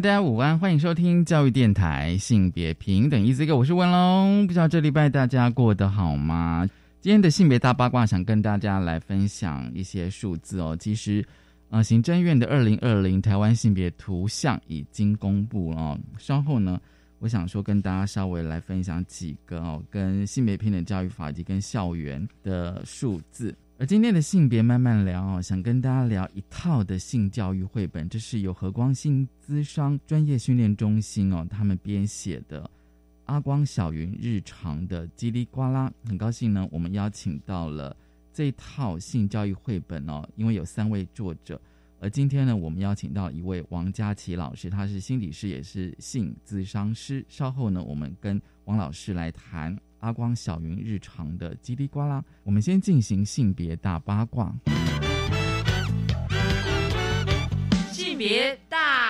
大家午安，欢迎收听教育电台性别平等 Easy Go，我是文龙。不知道这礼拜大家过得好吗？今天的性别大八卦，想跟大家来分享一些数字哦。其实，呃，行政院的二零二零台湾性别图像已经公布了。稍后呢，我想说跟大家稍微来分享几个哦，跟性别平等教育法以及跟校园的数字。而今天的性别慢慢聊哦，想跟大家聊一套的性教育绘本，这是由和光性资商专业训练中心哦，他们编写的阿光小云日常的叽里呱啦。很高兴呢，我们邀请到了这套性教育绘本哦，因为有三位作者，而今天呢，我们邀请到一位王佳琪老师，他是心理师，也是性资商师。稍后呢，我们跟王老师来谈。阿光小云日常的叽里呱啦，我们先进行性别大八卦。性别大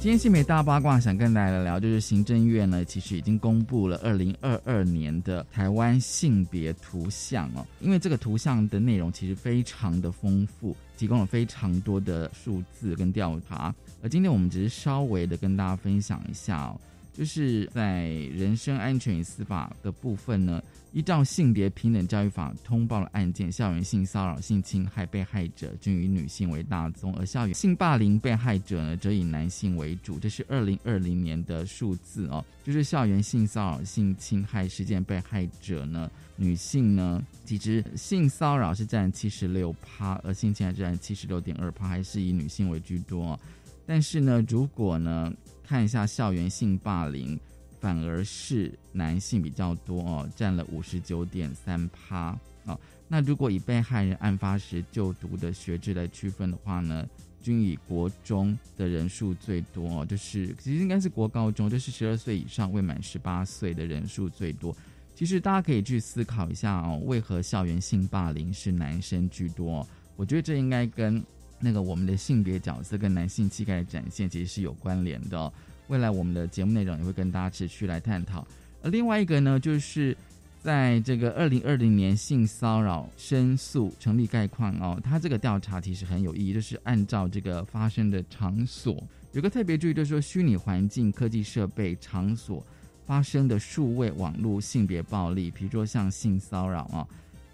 今天性别大八卦想跟大家聊聊，就是行政院呢，其实已经公布了二零二二年的台湾性别图像哦。因为这个图像的内容其实非常的丰富，提供了非常多的数字跟调查。而今天我们只是稍微的跟大家分享一下，就是在人身安全与司法的部分呢，依照性别平等教育法通报的案件，校园性骚扰、性侵害被害者均以女性为大宗，而校园性霸凌被害者呢，则以男性为主。这是二零二零年的数字哦，就是校园性骚扰、性侵害事件被害者呢，女性呢，其实性骚扰是占七十六趴，而性侵害占七十六点二趴，还是以女性为居多。但是呢，如果呢看一下校园性霸凌，反而是男性比较多哦，占了五十九点三趴哦。那如果以被害人案发时就读的学制来区分的话呢，均以国中的人数最多，就是其实应该是国高中，就是十二岁以上未满十八岁的人数最多。其实大家可以去思考一下哦，为何校园性霸凌是男生居多？我觉得这应该跟。那个我们的性别角色跟男性气概的展现其实是有关联的。未来我们的节目内容也会跟大家持续来探讨。而另外一个呢，就是在这个二零二零年性骚扰申诉成立概况哦，它这个调查其实很有意义，就是按照这个发生的场所有个特别注意，就是说虚拟环境、科技设备、场所发生的数位网络性别暴力，比如说像性骚扰啊。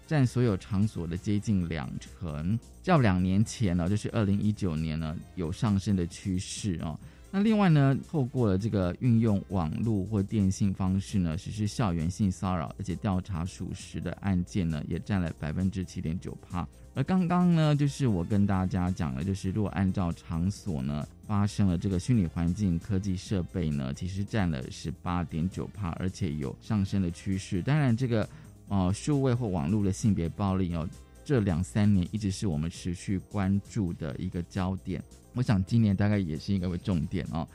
占所有场所的接近两成，较两年前呢，就是二零一九年呢，有上升的趋势哦。那另外呢，透过了这个运用网络或电信方式呢，实施校园性骚扰，而且调查属实的案件呢，也占了百分之七点九帕。而刚刚呢，就是我跟大家讲了，就是如果按照场所呢发生了这个虚拟环境科技设备呢，其实占了十八点九帕，而且有上升的趋势。当然这个。哦，数位或网络的性别暴力哦，这两三年一直是我们持续关注的一个焦点。我想今年大概也是一个重点哦。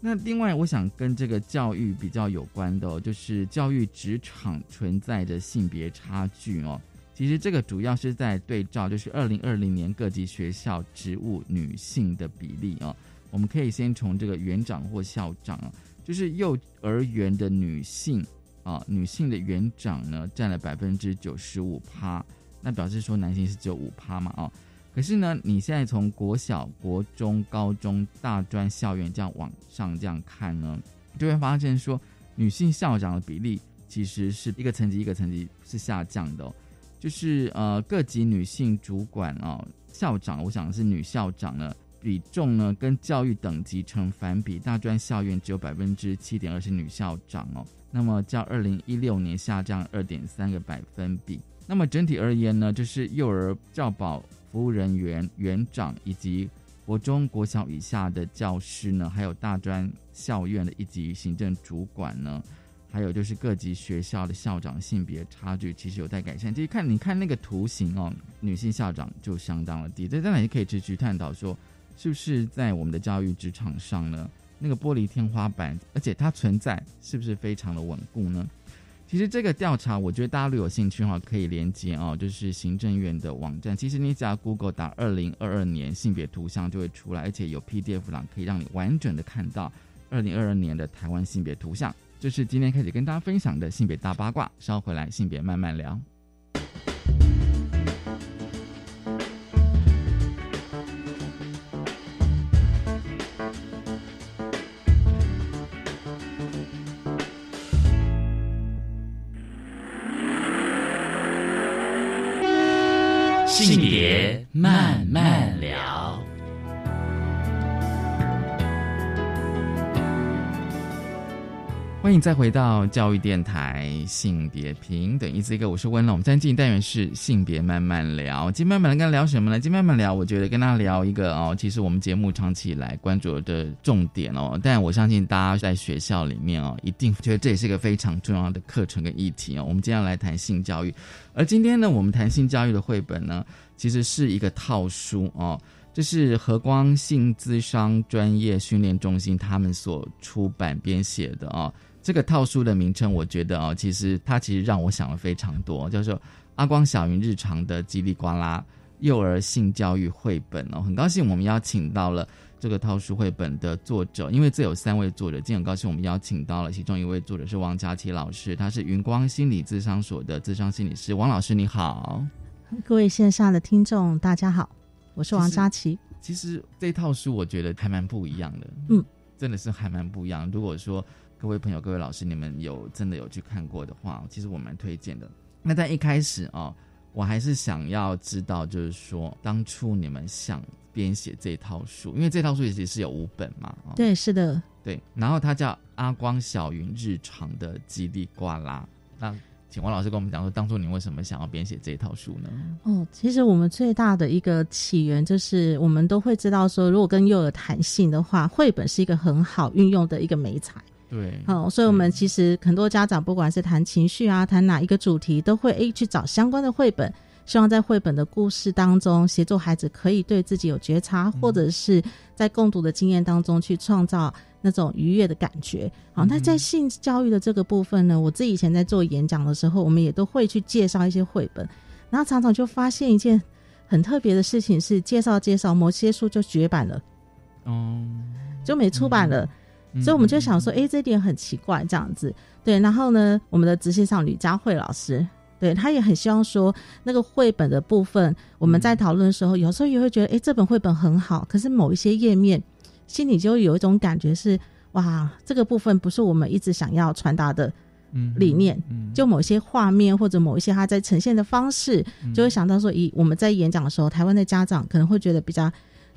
那另外，我想跟这个教育比较有关的，就是教育职场存在的性别差距哦。其实这个主要是在对照，就是二零二零年各级学校职务女性的比例哦。我们可以先从这个园长或校长，就是幼儿园的女性。啊，女性的园长呢占了百分之九十五趴，那表示说男性是只有五趴嘛？啊，可是呢，你现在从国小、国中、高中、大专校园这样往上这样看呢，就会发现说女性校长的比例其实是一个层级一个层级是下降的，就是呃各级女性主管啊校长，我想是女校长呢比重呢跟教育等级成反比，大专校园只有百分之七点二是女校长哦。那么较二零一六年下降二点三个百分比。那么整体而言呢，就是幼儿教保服务人员、园长以及国中国小以下的教师呢，还有大专校院的一级行政主管呢，还有就是各级学校的校长性别差距其实有待改善。其实看你看那个图形哦，女性校长就相当的低。这当然也可以持续探讨说，是不是在我们的教育职场上呢？那个玻璃天花板，而且它存在是不是非常的稳固呢？其实这个调查，我觉得大家如果有兴趣的话，可以连接哦，就是行政院的网站。其实你只要 Google 打二零二二年性别图像就会出来，而且有 PDF 档可以让你完整的看到二零二二年的台湾性别图像。这是今天开始跟大家分享的性别大八卦，稍回来性别慢慢聊。再回到教育电台性别平等，一字一个，我是温龙。我们今天进行单元是性别慢慢聊。今天慢慢跟他聊什么呢？今天慢慢聊，我觉得跟他聊一个哦，其实我们节目长期以来关注的重点哦，但我相信大家在学校里面哦，一定觉得这也是一个非常重要的课程跟议题哦。我们今天要来谈性教育，而今天呢，我们谈性教育的绘本呢，其实是一个套书哦。这是和光性资商专业训练中心他们所出版编写的哦。这个套书的名称，我觉得哦，其实它其实让我想了非常多，叫做《阿光小云日常的叽里呱啦幼儿性教育绘本》哦。很高兴我们邀请到了这个套书绘本的作者，因为这有三位作者，今天很高兴我们邀请到了其中一位作者是王佳琪老师，他是云光心理智商所的智商心理师。王老师你好，各位线上的听众大家好，我是王佳琪。其实这套书我觉得还蛮不一样的，嗯，真的是还蛮不一样。如果说各位朋友、各位老师，你们有真的有去看过的话，其实我蛮推荐的。那在一开始啊，我还是想要知道，就是说当初你们想编写这套书，因为这套书其实是有五本嘛，对，是的，对。然后它叫《阿光小云日常的叽里呱啦》。那请王老师跟我们讲说，当初你为什么想要编写这套书呢？哦，其实我们最大的一个起源就是，我们都会知道说，如果跟幼儿谈性的话，绘本是一个很好运用的一个美材。对，好，所以我们其实很多家长，不管是谈情绪啊，谈哪一个主题，都会诶去找相关的绘本，希望在绘本的故事当中，协助孩子可以对自己有觉察，或者是在共读的经验当中去创造那种愉悦的感觉。好，那在性教育的这个部分呢，我自己以前在做演讲的时候，我们也都会去介绍一些绘本，然后常常就发现一件很特别的事情，是介绍介绍某些书就绝版了，哦，就没出版了。所以我们就想说，哎，这点很奇怪，这样子，对。然后呢，我们的执行长吕佳慧老师，对他也很希望说，那个绘本的部分，我们在讨论的时候，有时候也会觉得，哎，这本绘本很好，可是某一些页面，心里就有一种感觉是，哇，这个部分不是我们一直想要传达的理念。就某些画面或者某一些他在呈现的方式，就会想到说，以我们在演讲的时候，台湾的家长可能会觉得比较。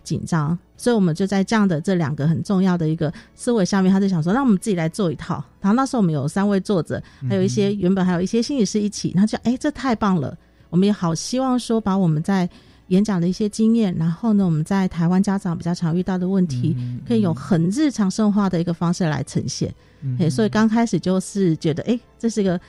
紧张，所以我们就在这样的这两个很重要的一个思维下面，他就想说，让我们自己来做一套。然后那时候我们有三位作者，还有一些原本还有一些心理师一起，他就哎，这太棒了！我们也好希望说，把我们在演讲的一些经验，然后呢，我们在台湾家长比较常遇到的问题，可以用很日常生活化的一个方式来呈现。哎，所以刚开始就是觉得，哎，这是一个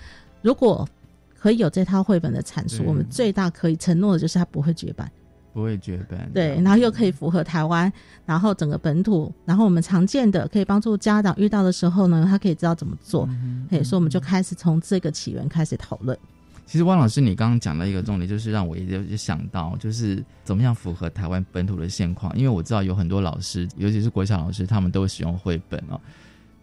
如果可以有这套绘本的阐述，我们最大可以承诺的就是它不会绝版。不会绝版，对，然后又可以符合台湾，然后整个本土，然后我们常见的可以帮助家长遇到的时候呢，他可以知道怎么做。哎，所以我们就开始从这个起源开始讨论。其实汪老师，你刚刚讲的一个重点，就是让我也就想到，就是怎么样符合台湾本土的现况。因为我知道有很多老师，尤其是国小老师，他们都会使用绘本哦。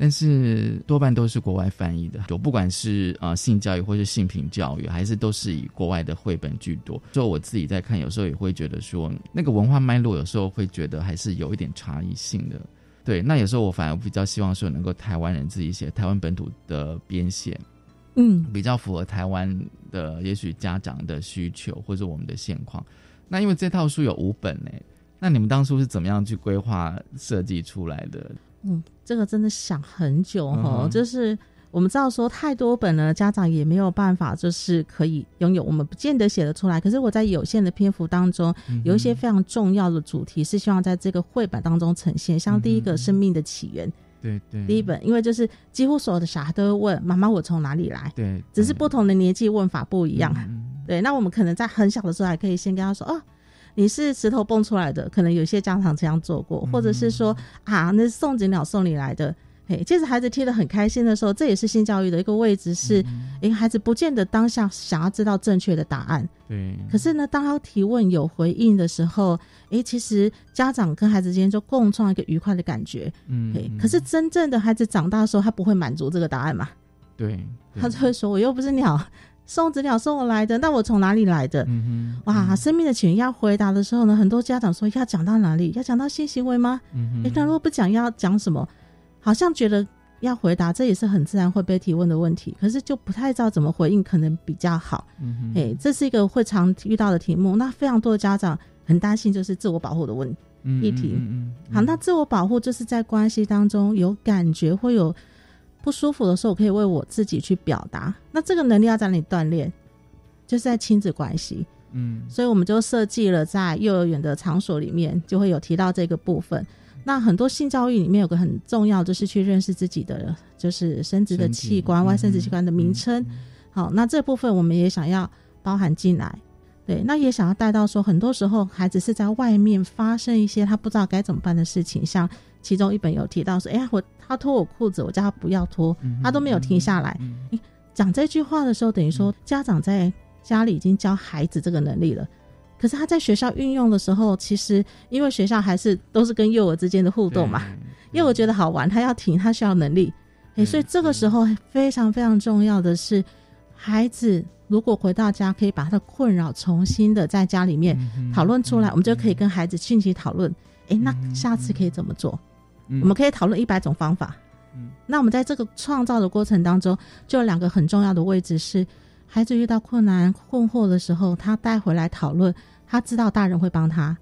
但是多半都是国外翻译的，就不管是呃性教育或是性平教育，还是都是以国外的绘本居多。就我自己在看，有时候也会觉得说，那个文化脉络有时候会觉得还是有一点差异性的。对，那有时候我反而比较希望说，能够台湾人自己写，台湾本土的编写，嗯，比较符合台湾的也许家长的需求或者我们的现况。那因为这套书有五本呢，那你们当初是怎么样去规划设计出来的？嗯，这个真的想很久哈，就是我们知道说太多本了，家长也没有办法，就是可以拥有，我们不见得写得出来。可是我在有限的篇幅当中，有一些非常重要的主题是希望在这个绘本当中呈现。像第一个生命的起源，对对，第一本，因为就是几乎所有的小孩都会问妈妈我从哪里来，对，只是不同的年纪问法不一样。对，那我们可能在很小的时候还可以先跟他说哦。你是石头蹦出来的，可能有些家长这样做过，或者是说啊，那是送子鸟送你来的。嘿，其实孩子听得很开心的时候，这也是性教育的一个位置，是诶，孩子不见得当下想要知道正确的答案，对，可是呢，当他提问有回应的时候，诶，其实家长跟孩子之间就共创一个愉快的感觉。嗯嘿，可是真正的孩子长大的时候，他不会满足这个答案嘛？对，对他就会说：“我又不是鸟，送子鸟送我来的，那我从哪里来的？”嗯哼，哇，生命的起源要回答的时候呢，很多家长说要讲到哪里？要讲到性行为吗？嗯哼，诶，那如果不讲，要讲什么？好像觉得要回答，这也是很自然会被提问的问题，可是就不太知道怎么回应，可能比较好。嗯哼，诶，这是一个会常遇到的题目。那非常多的家长很担心，就是自我保护的问议题好，那自我保护就是在关系当中有感觉会有不舒服的时候，我可以为我自己去表达。那这个能力要在哪里锻炼？就是在亲子关系。嗯所以我们就设计了在幼儿园的场所里面就会有提到这个部分。那很多性教育里面有个很重要，就是去认识自己的就是生殖的器官、外生殖器官的名称。嗯好，那这部分我们也想要包含进来。对，那也想要带到说，很多时候孩子是在外面发生一些他不知道该怎么办的事情，像其中一本有提到说，哎呀，我他脱我裤子，我叫他不要脱，嗯他都没有停下来。嗯讲这句话的时候，等于说家长在家里已经教孩子这个能力了。可是他在学校运用的时候，其实因为学校还是都是跟幼儿之间的互动嘛，，对幼儿觉得好玩，他要停，他需要能力，诶，对所以这个时候非常非常重要的是，孩子如果回到家，可以把他的困扰重新的在家里面嗯讨论出来，我们就可以跟孩子进行讨论。诶，那嗯下次可以怎么做？嗯。我们可以讨论一百种方法。嗯。那我们在这个创造的过程当中，就有两个很重要的位置是，孩子遇到困难困惑的时候，他带回来讨论，他知道大人会帮他，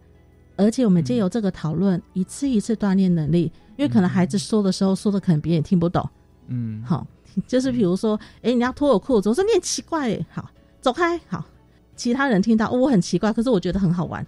而且我们借由这个讨论，一次一次锻炼能力，因为可能孩子说的时候说的可能别人听不懂，嗯。好，就是比如说，诶，你要脱我裤子，我说你很奇怪，诶，好，走开，好，其他人听到、哦我很奇怪，可是我觉得很好玩，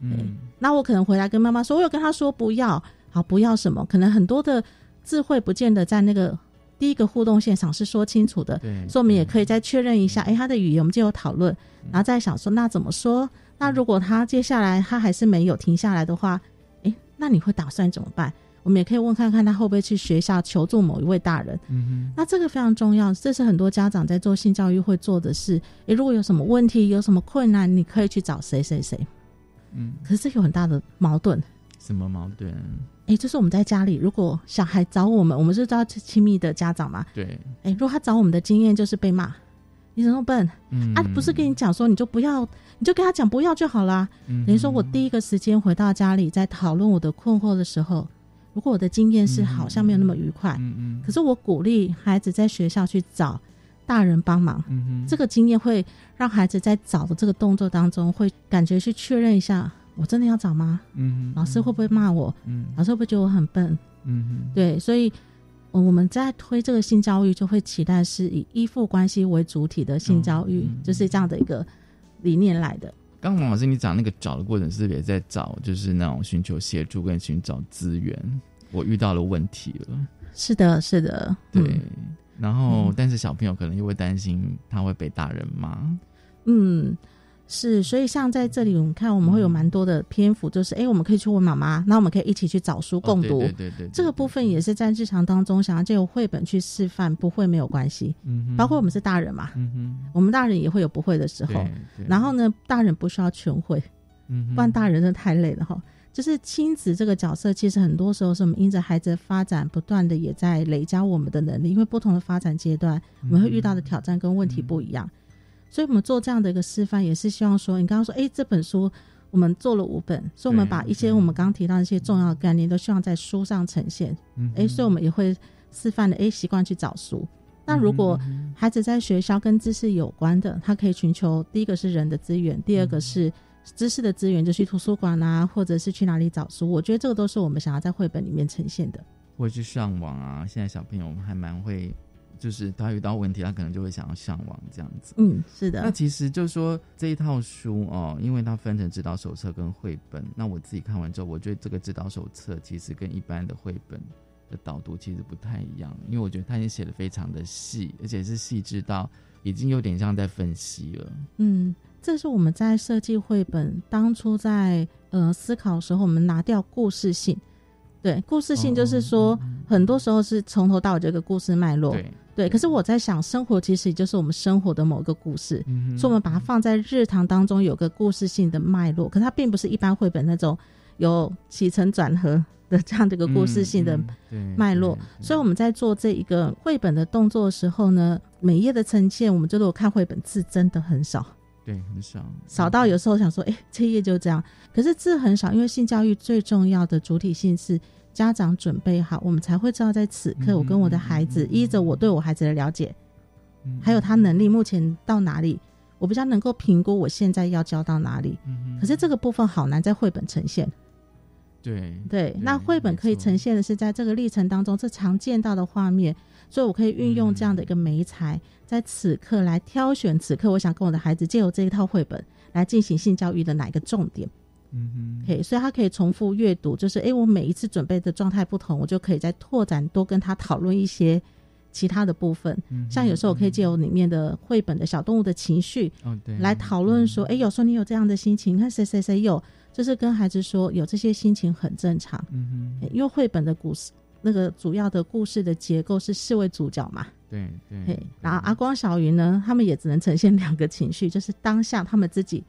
嗯。那我可能回来跟妈妈说，我有跟他说不要，好，不要什么，可能很多的智慧不见得在那个第一个互动现场是说清楚的，对，所以我们也可以再确认一下，哎，他的语言我们就有讨论，然后再想说那怎么说？那如果他接下来他还是没有停下来的话，诶，那你会打算怎么办？我们也可以问看看他会不会去学校求助某一位大人。嗯那这个非常重要，这是很多家长在做性教育会做的事。诶，如果有什么问题、有什么困难，你可以去找谁谁谁。嗯，可是这有很大的矛盾。什么矛盾？诶，就是我们在家里，如果小孩找我们，我们是知道亲密的家长嘛。对，诶，如果他找我们的经验就是被骂，你怎么笨、嗯啊？不是跟你讲说你就不要，你就跟他讲不要就好啦。等等于说我第一个时间回到家里，在讨论我的困惑的时候，如果我的经验是好像没有那么愉快，嗯嗯可是我鼓励孩子在学校去找大人帮忙。这个经验会让孩子在找的这个动作当中，会感觉去确认一下，我真的要找吗？嗯哼老师会不会骂我？嗯老师会不会觉得我很笨？嗯哼对，所以呃我们在推这个性教育，就会期待是以依附关系为主体的性教育，就是这样的一个理念来的。刚刚王老师你讲那个找的过程，是不是也在找，就是那种寻求协助跟寻找资源？我遇到了问题了，是的，是的，对，嗯然后、嗯但是小朋友可能又会担心他会被大人骂，嗯，是，所以像在这里，我们看我们会有蛮多的篇幅，就是哎，诶我们可以去问妈妈，那我们可以一起去找书共读。哦对对对对对这个部分也是在日常当中想要借由绘本去示范，不会没有关系。嗯哼包括我们是大人嘛，嗯哼我们大人也会有不会的时候。对对然后呢，大人不需要全会，嗯哼不然大人真的太累了哈。就是亲子这个角色，其实很多时候是我们因着孩子的发展，不断的也在累加我们的能力，因为不同的发展阶段，我们会遇到的挑战跟问题不一样。所以我们做这样的一个示范，也是希望说，你刚刚说，哎，这本书我们做了五本，所以我们把一些我们刚刚提到的一些重要的概念，都希望在书上呈现。嗯哎，所以我们也会示范的，哎，习惯去找书。那如果孩子在学校跟知识有关的，他可以寻求第一个是人的资源，第二个是知识的资源，就去图书馆啊，或者是去哪里找书。我觉得这个都是我们想要在绘本里面呈现的。或者去上网啊，现在小朋友还蛮会，就是他遇到问题，他可能就会想要上网这样子。嗯，是的，那其实就是说这一套书哦，因为它分成指导手册跟绘本。那我自己看完之后，我觉得这个指导手册其实跟一般的绘本的导读其实不太一样，因为我觉得它已经写的非常的细，而且是细致到已经有点像在分析了。嗯，这是我们在设计绘本当初在呃思考的时候，我们拿掉故事性。对，故事性就是说，很多时候是从头到尾这个故事脉络。对，对，可是我在想，生活其实也就是我们生活的某个故事，嗯所以我们把它放在日常当中有个故事性的脉络，可它并不是一般绘本那种有起承转合的这样的一个故事性的嗯脉络。所以我们在做这一个绘本的动作的时候呢，每页的呈现，我们就如果看绘本字真的很少，对很少少到有时候想说，哎，这一页就这样。可是字很少，因为性教育最重要的主体性是家长准备好，我们才会知道在此刻我跟我的孩子，依着我对我孩子的了解，嗯还有他能力目前到哪里，我比较能够评估我现在要教到哪里。嗯可是这个部分好难在绘本呈现。对对，那绘本可以呈现的是在这个历程当中，这常见到的画面，所以我可以运用这样的一个媒材，在此刻来挑选此刻我想跟我的孩子借由这一套绘本来进行性教育的哪一个重点。嗯哼可以，所以他可以重复阅读，就是诶，我每一次准备的状态不同，我就可以再拓展多跟他讨论一些其他的部分。嗯像有时候我可以借由里面的绘本的小动物的情绪哦对来讨论说，诶，有时候你有这样的心情，你看谁谁谁有，就是跟孩子说有这些心情很正常。嗯哼因为绘本的故事那个主要的故事的结构是四位主角嘛，对对嘿，然后阿光、小云呢，他们也只能呈现两个情绪，就是当下他们自己。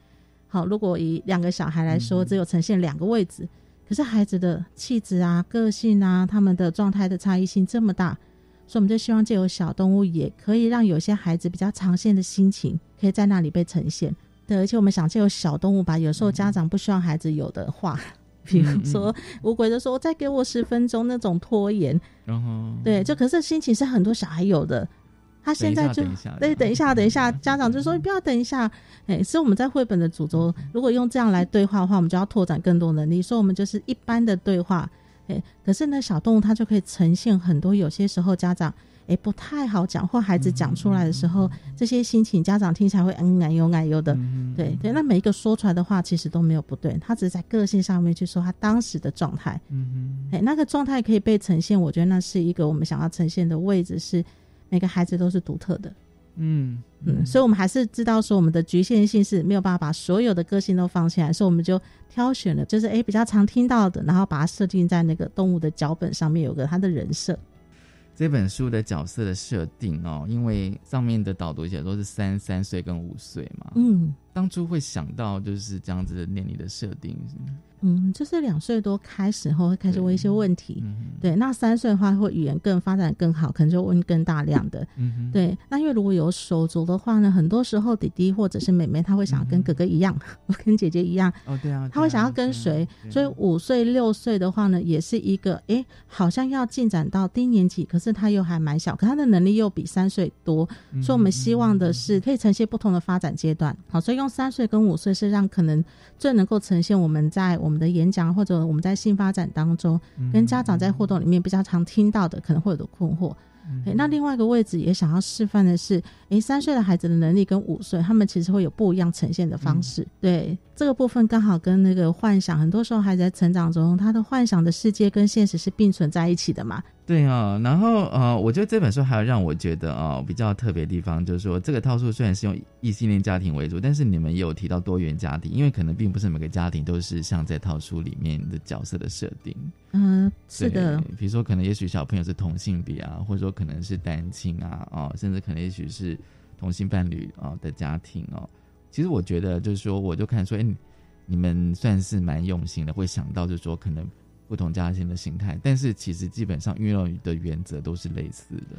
好，如果以两个小孩来说，嗯只有呈现两个位置，可是孩子的气质啊、个性啊、他们的状态的差异性这么大，所以我们就希望借由小动物，也可以让有些孩子比较长线的心情，可以在那里被呈现。对，而且我们想借由小动物吧，有时候家长不希望孩子有的话，比如说乌龟就说：“再给我十分钟”那种拖延，然后对，就可是心情是很多小孩有的，他现在就等一下对，等一下，等一下，家长就说你不要等一下，哎，所以我们在绘本的主轴，如果用这样来对话的话，我们就要拓展更多能力。所以我们就是一般的对话，哎，可是呢，小动物它就可以呈现很多，有些时候家长哎不太好讲，或孩子讲出来的时候，这些心情家长听起来会嗯哎呦哎呦的，嗯对对，那每一个说出来的话其实都没有不对，他只是在个性上面去说他当时的状态。嗯哎，那个状态可以被呈现，我觉得那是一个我们想要呈现的位置，是每个孩子都是独特的。嗯嗯，所以我们还是知道说我们的局限性是没有办法把所有的个性都放进来，所以我们就挑选了就是诶比较常听到的，然后把它设定在那个动物的脚本上面，有个它的人设。这本书的角色的设定哦，因为上面的导读写都是三三岁跟五岁嘛，嗯。当初会想到就是这样子的年龄的设定是，嗯，就是两岁多开始后会开始问一些问题。对，那三岁的话会语言更发展更好，可能就问更大量的。嗯，对，那因为如果有手足的话呢，很多时候弟弟或者是妹妹他会想要跟哥哥一样，我 跟姐姐一样，哦对啊，他会想要跟随，所以五岁六岁的话呢，也是一个诶，好像要进展到低年级，可是他又还蛮小，可他的能力又比三岁多，嗯所以我们希望的是可以呈现不同的发展阶段。好，所以用三岁跟五岁是让可能最能够呈现我们在我们的演讲或者我们在性发展当中，嗯跟家长在互动里面比较常听到的可能会有的困惑。诶，那另外一个位置也想要示范的是，诶，三岁的孩子的能力跟五岁，他们其实会有不一样呈现的方式。对这个部分刚好跟那个幻想，很多时候孩子在成长中，他的幻想的世界跟现实是并存在一起的嘛。对啊，然后呃，我觉得这本书还有让我觉得啊、比较特别的地方，就是说这个套数虽然是用异性恋家庭为主，但是你们也有提到多元家庭，因为可能并不是每个家庭都是像在套书里面的角色的设定。嗯、是的，对比如说可能也许小朋友是同性别啊，或者说可能是单亲啊，哦，甚至可能也许是同性伴侣啊、的家庭哦。其实我觉得就是说，我就看说，哎，你你们算是蛮用心的，会想到就是说可能不同家庭的形态，但是其实基本上运用的原则都是类似的。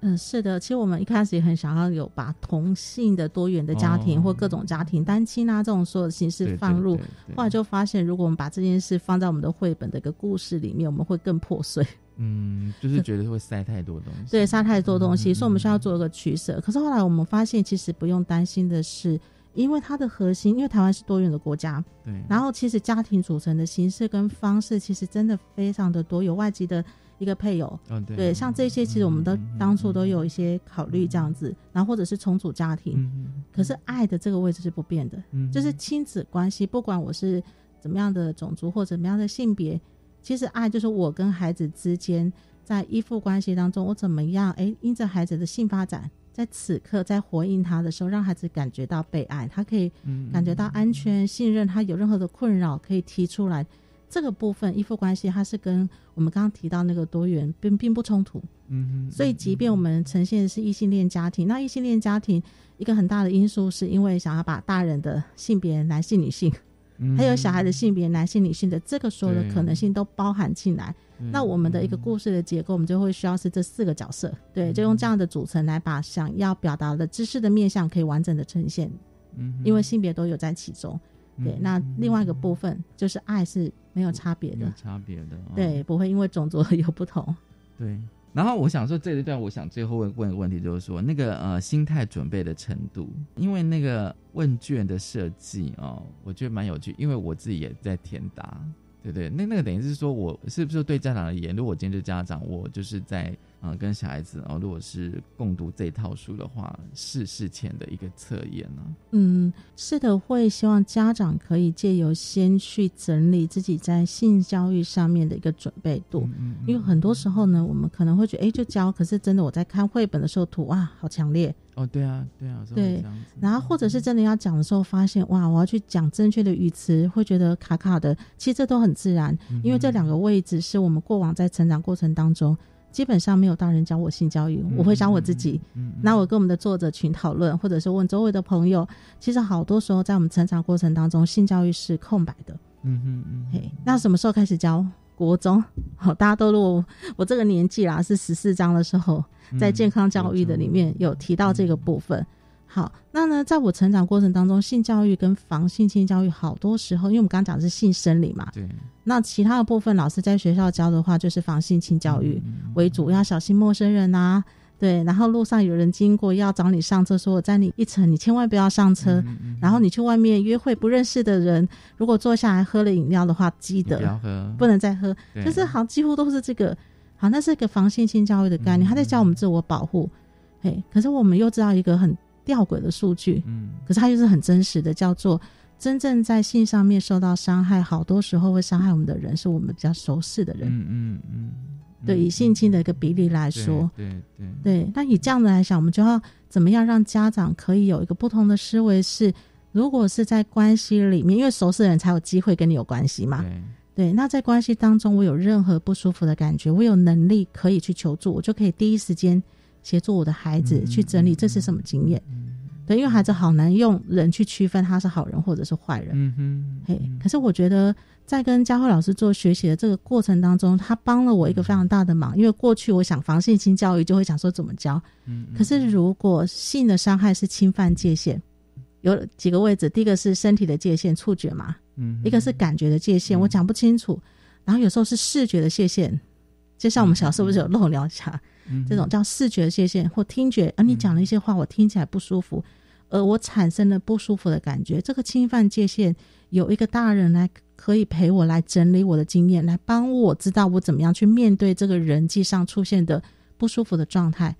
嗯，是的。其实我们一开始也很想要有把同性的多元的家庭、哦或各种家庭、单亲啊这种所有的形式放入。，对对后来就发现，如果我们把这件事放在我们的绘本的一个故事里面，我们会更破碎。嗯，就是觉得会塞太多东西，对，塞太多东西，嗯所以我们需要做一个取舍。可是后来我们发现，其实不用担心的是，因为它的核心，因为台湾是多元的国家，对，然后其实家庭组成的形式跟方式，其实真的非常的多，有外籍的一个配偶。哦对。对，像这些其实我们都嗯嗯当初都有一些考虑这样子，然后或者是重组家庭，嗯可是爱的这个位置是不变的，嗯就是亲子关系，不管我是怎么样的种族或怎么样的性别，其实爱就是我跟孩子之间在依附关系当中，我怎么样，哎，因着孩子的性发展，在此刻在回应他的时候，让孩子感觉到被爱，他可以嗯感觉到安全、信任，他有任何的困扰可以提出来。这个部分依附关系，它是跟我们刚刚提到那个多元并并不冲突。嗯哼，所以，即便我们呈现的是异性恋家庭，那异性恋家庭一个很大的因素，是因为想要把大人的性别男性、女性，嗯还有小孩的性别男性、女性的这个所有的可能性都包含进来。嗯那我们的一个故事的结构，我们就会需要是这四个角色，对，就用这样的组成来把想要表达的知识的面向可以完整的呈现，嗯因为性别都有在其中。对，那另外一个部分就是爱是没有差别有的，差别的，哦对，不会因为种族而有不同。对。然后我想说这一段，我想最后问问个问题，就是说那个呃心态准备的程度，因为那个问卷的设计哦，我觉得蛮有趣，因为我自己也在填答，对对？那那个等于是说我是不是对家长而言，如果我今天是家长，我就是在呃跟小孩子哦，如果是共读这套书的话，是事前的一个测验呢、嗯，是的，会希望家长可以借由先去整理自己在性教育上面的一个准备度，嗯因为很多时候呢，我们可能会觉得，哎，就教，可是真的我在看绘本的时候，图哇，好强烈，哦，对啊，对啊，对然后或者是真的要讲的时候，发现哇，我要去讲正确的语词，会觉得卡卡的，其实这都很自然，嗯因为这两个位置是我们过往在成长过程当中。基本上没有大人教我性教育，我会教我自己。嗯，那我跟我们的作者群讨论，或者是问周围的朋友，其实好多时候在我们成长过程当中，性教育是空白的。嗯哼嗯哼，嘿，那什么时候开始教？国中，好，大家都我我这个年纪啦，是十四章的时候，在健康教育的里面有提到这个部分。好，那呢，在我成长过程当中，性教育跟防性侵教育，好多时候，因为我们刚刚讲的是性生理嘛，对那其他的部分，老师在学校教的话，就是防性侵教育嗯为主，要小心陌生人啊，对，然后路上有人经过要找你上车，说我在你一层，你千万不要上车。嗯嗯然后你去外面约会不认识的人，如果坐下来喝了饮料的话，记得不要得喝，不能再喝。对就是好，几乎都是这个。好，那是一个防性侵教育的概念，嗯他在教我们自我保护。嘿，可是我们又知道一个很吊诡的数据，嗯。可是它又是很真实的，叫做真正在性上面受到伤害，好多时候会伤害我们的人，是我们比较熟识的人。嗯嗯嗯，对，以性侵的一个比例来说，对对对，那以这样的来想，我们就要怎么样让家长可以有一个不同的思维是，如果是在关系里面，因为熟识的人才有机会跟你有关系嘛，对。对，那在关系当中，我有任何不舒服的感觉，我有能力可以去求助，我就可以第一时间协助我的孩子嗯去整理这是什么经验。对，因为孩子好难用人去区分他是好人或者是坏人。嗯哼，嘿，可是我觉得在跟佳慧老师做学习的这个过程当中，他帮了我一个非常大的忙。因为过去我想防性侵教育，就会想说怎么教。嗯可是如果性的伤害是侵犯界限，有几个位置，第一个是身体的界限，触觉嘛；嗯一个是感觉的界限，我讲不清楚；然后有时候是视觉的界限，就像我们小时候不是有漏鸟侠嗯这种叫视觉界限或听觉，而你讲了一些话，我听起来不舒服，而我产生了不舒服的感觉。这个侵犯界限，有一个大人来可以陪我来整理我的经验，来帮我知道我怎么样去面对这个人际上出现的不舒服的状态。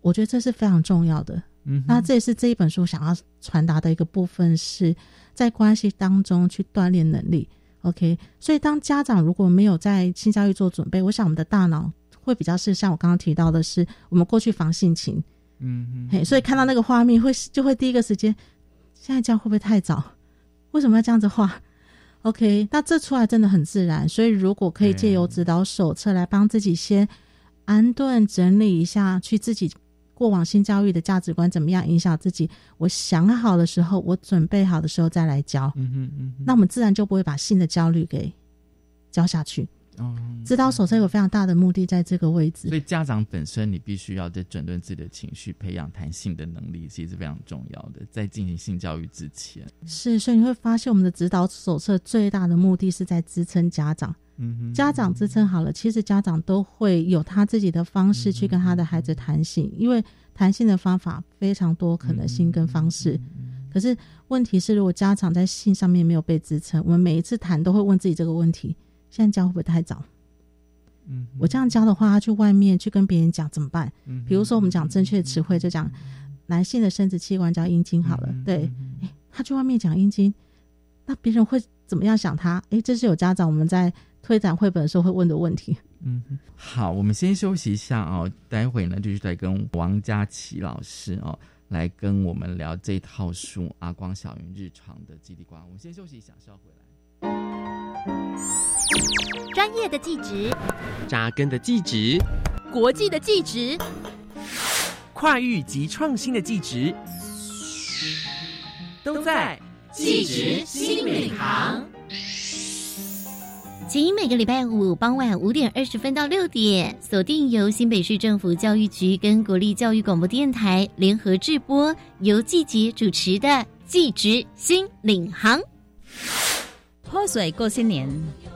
我觉得这是非常重要的。嗯那这也是这一本书想要传达的一个部分，是在关系当中去锻炼能力。OK，所以当家长如果没有在性教育做准备，我想我们的大脑会比较是像我刚刚提到的是，我们过去防性情，嗯哼嘿，所以看到那个画面会就会第一个时间，现在教会不会太早？为什么要这样子画？OK，那这出来真的很自然，所以如果可以借由指导手册来帮自己先安顿整理一下，去自己过往性教育的价值观怎么样影响自己，我想好的时候，我准备好的时候再来教，嗯嗯嗯哼，那我们自然就不会把性的焦虑给教下去。哦指导手册有非常大的目的在这个位置所。以家长本身你必须要在整顿自己的情绪，培养弹性的能力，其实是非常重要的。在进行性教育之前，是，所以你会发现我们的指导手册最大的目的是在支撑家长。嗯，家长支撑好了，其实家长都会有他自己的方式去跟他的孩子谈性，因为谈性的方法非常多可能性跟方式。可是问题是，如果家长在性上面没有被支撑，我们每一次谈都会问自己这个问题：现在教会不会太早？嗯，我这样教的话，他去外面去跟别人讲怎么办？嗯比如说，我们讲正确的词汇，就讲男性的生殖器官叫阴茎好了，嗯对，诶他去外面讲阴茎，那别人会怎么样想他？诶，这是有家长我们在推展绘本的时候会问的问题。嗯，好，我们先休息一下哦，待会呢就是在跟王佳琪老师哦来跟我们聊这套书《阿光小云日常的叽里呱》。我们先休息一下，稍后回来。专业的技职，扎根的技职，国际的技职，跨域及创新的技职，都在技职新领航。请每个礼拜五傍晚五点二十分到六点，锁定由新北市政府教育局跟国立教育广播电台联合制播，由季杰主持的《季职新领航》。泼水过新年，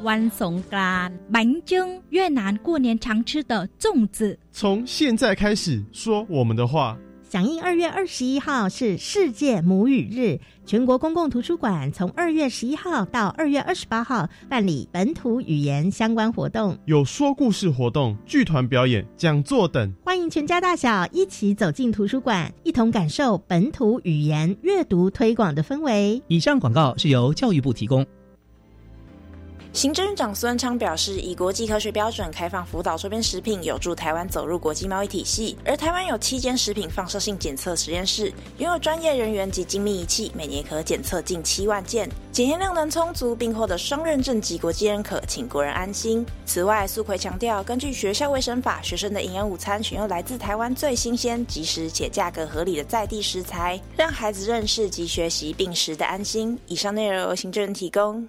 万松干、满蒸越南过年常吃的粽子。从现在开始说我们的话。响应二月二十一号是世界母语日，全国公共图书馆从二月十一号到二月二十八号办理本土语言相关活动，有说故事活动、剧团表演、讲座等，欢迎全家大小一起走进图书馆，一同感受本土语言阅读推广的氛围。以上广告是由教育部提供。行政院长苏文昌表示，以国际科学标准开放福岛周边食品，有助台湾走入国际贸易体系。而台湾有七间食品放射性检测实验室，拥有专业人员及精密仪器，每年可检测近七万件，检验量能充足，并获得双认证及国际认可，请国人安心。此外，苏奎强调，根据学校卫生法，学生的营养午餐选用来自台湾最新鲜、及时且价格合理的在地食材，让孩子认识及学习并食的安心。以上内容由行政提供。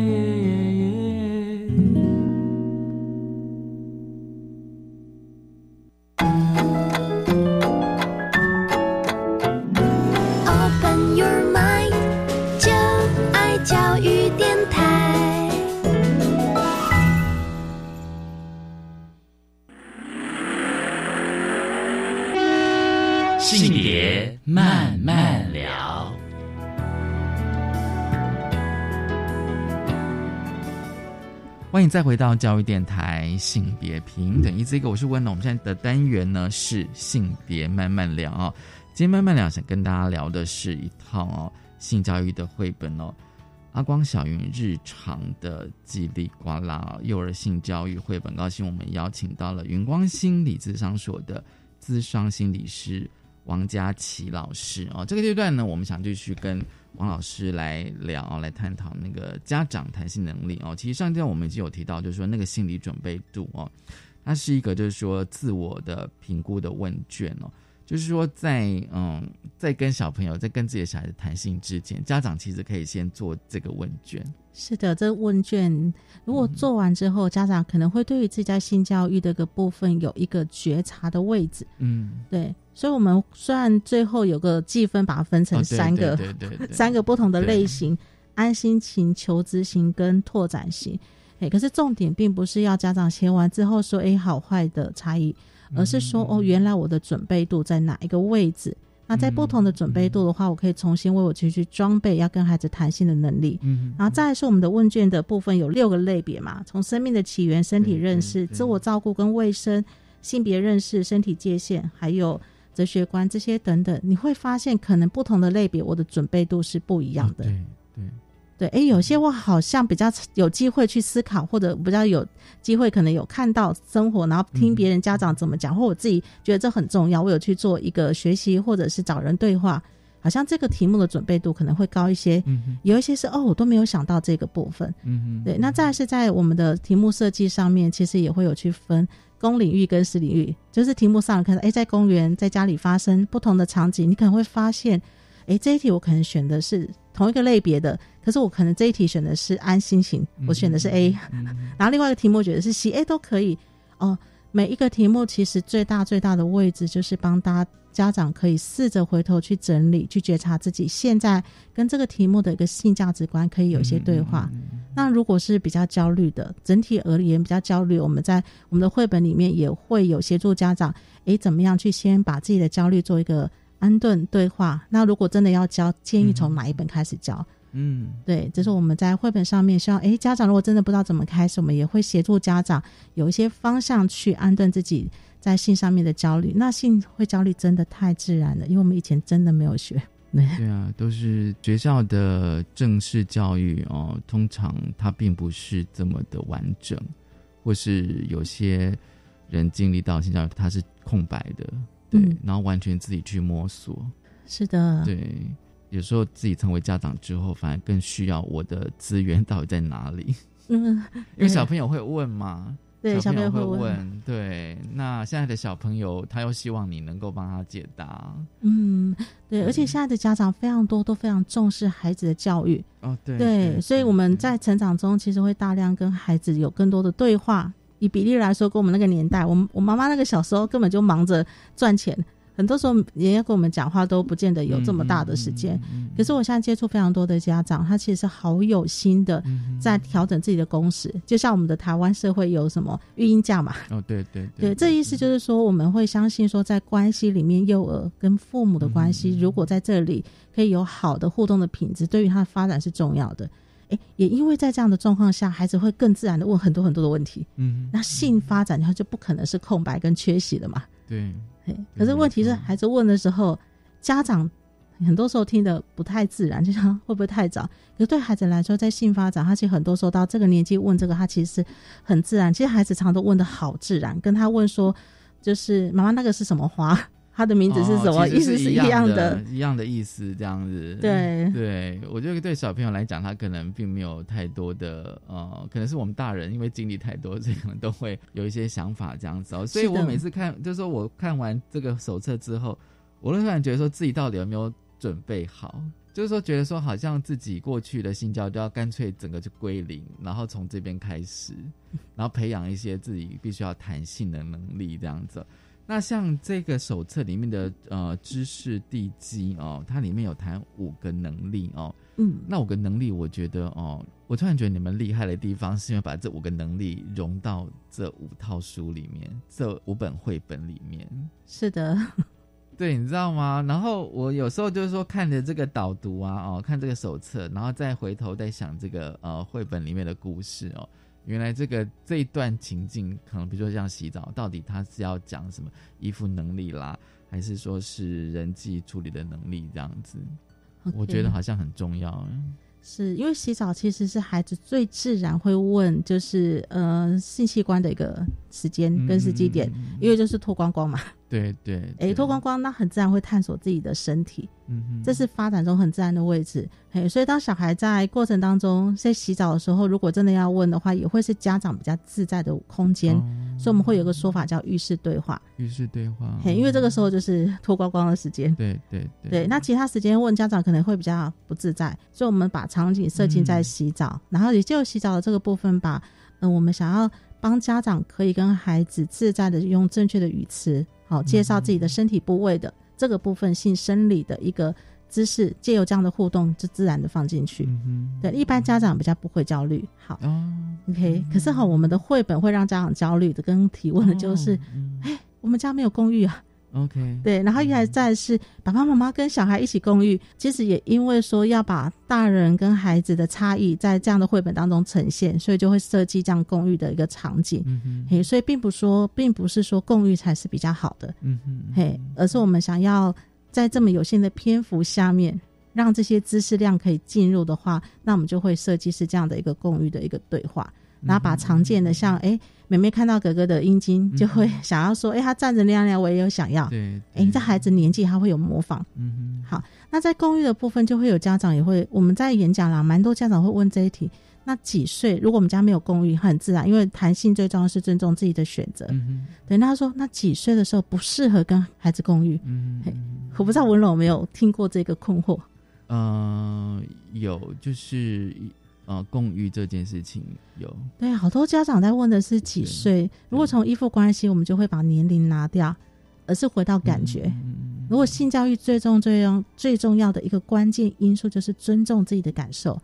慢慢聊。欢迎再回到教育电台性别平等，一这个我是温龙。我们现在的单元呢是性别慢慢聊哦。今天慢慢聊想跟大家聊的是一套哦性教育的绘本哦，阿光小云日常的叽里呱啦、幼儿性教育绘本。高兴我们邀请到了云光心理咨商所的咨商心理师王佳琪老师哦。这个阶段呢，我们想继续跟王老师来聊，来探讨那个家长弹性能力哦。其实上一段我们已经有提到，就是说那个心理准备度哦，它是一个就是说自我的评估的问卷哦。就是说在，嗯，在跟小朋友在跟自己的小孩子谈性之前，家长其实可以先做这个问卷。是的，这问卷如果做完之后，家长可能会对于自己在性教育的个部分有一个觉察的位置。嗯，对，所以我们虽然最后有个计分，把它分成三个、三个不同的类型：安心型、求知型跟拓展型。哎，可是重点并不是要家长写完之后说，哎，好坏的差异，而是说，哦，原来我的准备度在哪一个位置？那在不同的准备度的话，我可以重新为我去去装备要跟孩子谈性的能力。嗯，然后再来是我们的问卷的部分有六个类别嘛，从生命的起源、身体认识、自我照顾跟卫生、性别认识、身体界限，还有哲学观这些等等，你会发现可能不同的类别，我的准备度是不一样的。对对对，哎，有些我好像比较有机会去思考，或者比较有机会可能有看到生活，然后听别人家长怎么讲，或我自己觉得这很重要，我有去做一个学习，或者是找人对话，好像这个题目的准备度可能会高一些。嗯有一些是哦，我都没有想到这个部分。嗯对，那再来是在我们的题目设计上面，其实也会有去分公领域跟私领域，就是题目上看到，哎，在公园、在家里发生不同的场景，你可能会发现，哎，这一题我可能选的是同一个类别的，可是我可能这一题选的是安心型，我选的是 A，、然后另外一个题目我觉得是 C，哎，都可以哦。每一个题目其实最大最大的位置就是帮大家家长可以试着回头去整理、去觉察自己现在跟这个题目的一个性价值观，可以有一些对话。那如果是比较焦虑的，整体而言比较焦虑，我们在我们的绘本里面也会有协助家长，诶，怎么样去先把自己的焦虑做一个安顿对话。那如果真的要教，建议从哪一本开始教？嗯，对，这是我们在绘本上面希望，诶，家长如果真的不知道怎么开始，我们也会协助家长有一些方向去安顿自己在性上面的焦虑。那性会焦虑真的太自然了，因为我们以前真的没有学。对啊，都是学校的正式教育哦，通常它并不是这么的完整，或是有些人经历到性教育，它是空白的，对，嗯然后完全自己去摸索。是的，对，有时候自己成为家长之后，反而更需要我的资源到底在哪里，嗯，因为小朋友会问嘛。对，小朋友会会问，对，那现在的小朋友他又希望你能够帮他解答，嗯，对，而且现在的家长非常多，都非常重视孩子的教育。哦，对，对，所以我们在成长中其实会大量跟孩子有更多的对话。以比例来说，跟我们那个年代，我们我妈妈那个小时候根本就忙着赚钱，很多时候人家跟我们讲话都不见得有这么大的时间。可是我现在接触非常多的家长，他其实是好有心的，在调整自己的工时。就像我们的台湾社会有什么育婴假嘛？哦，对对对，这意思就是说，我们会相信说，在关系里面，幼儿跟父母的关系，如果在这里可以有好的互动的品质，对于他的发展是重要的。诶，也因为在这样的状况下，孩子会更自然的问很多很多的问题。嗯，那性发展它就不可能是空白跟缺席的嘛。对。可是问题是，孩子问的时候，家长很多时候听得不太自然，就像会不会太早？可是对孩子来说，在性发展，他其实很多时候到这个年纪问这个，他其实是很自然。其实孩子常都问的好自然，跟他问说，就是妈妈那个是什么花？它的名字是什么？哦、意思是一样的，一样的意思，这样子。对对，我觉得对小朋友来讲，他可能并没有太多的呃，可能是我们大人因为经历太多，所以可能都会有一些想法这样子哦。所以我每次看，就是说我看完这个手册之后，我都突然觉得说自己到底有没有准备好？就是说觉得说好像自己过去的性教育都要干脆整个就归零，然后从这边开始，然后培养一些自己必须要弹性的能力这样子。那像这个手册里面的呃知识地基哦，它里面有谈五个能力哦，嗯，那五个能力我觉得哦，我突然觉得你们厉害的地方是因为把这五个能力融到这五套书里面，这五本绘本里面。是的，对，你知道吗？然后我有时候就是说看着这个导读啊，哦，看这个手册，然后再回头再想这个呃绘本里面的故事哦。原来这个这一段情境，可能比如说像洗澡，到底他是要讲什么衣服能力啦，还是说是人际处理的能力这样子？Okay. 我觉得好像很重要。是因为洗澡其实是孩子最自然会问，就是呃性器官的一个时间跟时机点，因为就是脱光光嘛。对对，哎、欸，脱光光，那很自然会探索自己的身体，嗯，这是发展中很自然的位置。嘿，所以当小孩在过程当中在洗澡的时候，如果真的要问的话，也会是家长比较自在的空间。哦、所以我们会有个说法叫浴室对话。浴室对话，嘿，因为这个时候就是脱光光的时间。对对对。对，那其他时间问家长可能会比较不自在，所以我们把场景设计在洗澡，嗯、然后也就洗澡的这个部分把，把嗯，我们想要帮家长可以跟孩子自在的用正确的语词。好，介绍自己的身体部位的、嗯、这个部分性生理的一个姿势，借由这样的互动，就自然的放进去。嗯、对，一般家长比较不会焦虑。好、哦、，OK、嗯。可是哈，我们的绘本会让家长焦虑的，跟提问的就是，哎、哦，我们家没有公寓啊。OK，对，然后一来再是爸爸妈妈跟小孩一起共浴，其实也因为说要把大人跟孩子的差异在这样的绘本当中呈现，所以就会设计这样共浴的一个场景。嗯嘿，所以并不说，并不是说共浴才是比较好的，嗯哼，嘿，而是我们想要在这么有限的篇幅下面，让这些知识量可以进入的话，那我们就会设计是这样的一个共浴的一个对话。然后把常见的像哎，妹妹看到哥哥的阴茎，就会想要说，哎，他站着那样那样，我也有想要。对，哎，这孩子年纪，他会有模仿。嗯好，那在公寓的部分，就会有家长也会，我们在演讲啦，蛮多家长会问这一题。那几岁？如果我们家没有公寓，很自然，因为弹性最重要是尊重自己的选择。嗯对，那他说，那几岁的时候不适合跟孩子公寓？嗯，我不知道文龙有没有听过这个困惑。呃，有，就是。呃，共育这件事情有对好多家长在问的是几岁？如果从依附关系，我们就会把年龄拿掉，而是回到感觉。嗯、如果性教育最重、最重、最重要的一个关键因素就是尊重自己的感受。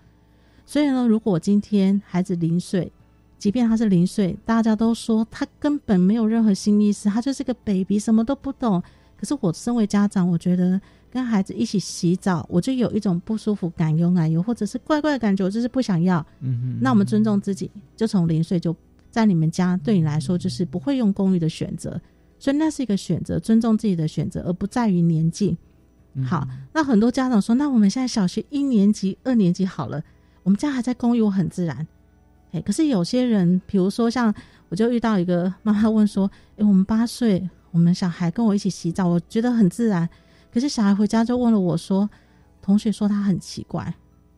所以呢，如果今天孩子零岁，即便他是零岁，大家都说他根本没有任何新意识，他就是个 baby，什么都不懂。可是我身为家长，我觉得跟孩子一起洗澡，我就有一种不舒服感，有奶油或者是怪怪的感觉，我就是不想要。嗯哼，那我们尊重自己，就从零岁就在你们家，对你来说就是不会用公寓的选择，所以那是一个选择，尊重自己的选择，而不在于年纪。好，那很多家长说，那我们现在小学一年级、二年级好了，我们家还在公寓，我很自然。哎，可是有些人，比如说像我就遇到一个妈妈问说，哎，我们八岁，我们小孩跟我一起洗澡，我觉得很自然。可是小孩回家就问了我说：“同学说他很奇怪，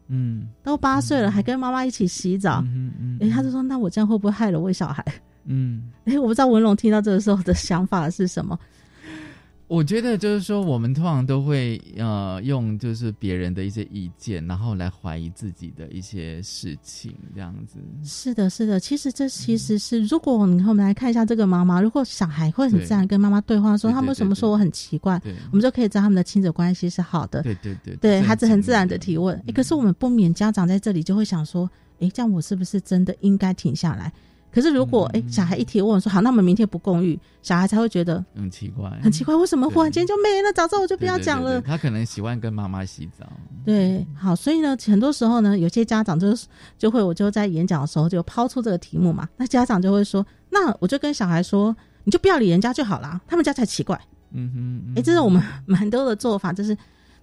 嗯，都八岁了还跟妈妈一起洗澡，嗯嗯，哎，他就说那我这样会不会害了我小孩？嗯，哎，我不知道文龙听到这个时候的想法是什么。我觉得就是说，我们通常都会呃用就是别人的一些意见，然后来怀疑自己的一些事情，这样子。是的，是的。其实这其实是，如果你我们来看一下这个妈妈，如果小孩会很自然跟妈妈对话，说他们为什么说我很奇怪，我们就可以知道他们的亲子关系是好的。对对对，对孩子很自然的提问。哎，可是我们不免家长在这里就会想说，哎，这样我是不是真的应该停下来？可是如果哎，小孩一提问说好，那我们明天不共浴，小孩才会觉得很奇怪，很奇怪，为什么忽然间就没了？早知道我就不要讲了。他可能喜欢跟妈妈洗澡。对，好，所以呢，很多时候呢，有些家长就是就会，我就在演讲的时候就抛出这个题目嘛，那家长就会说，那我就跟小孩说，你就不要理人家就好啦，他们家才奇怪。嗯哼，哎，这是我们蛮多的做法，就是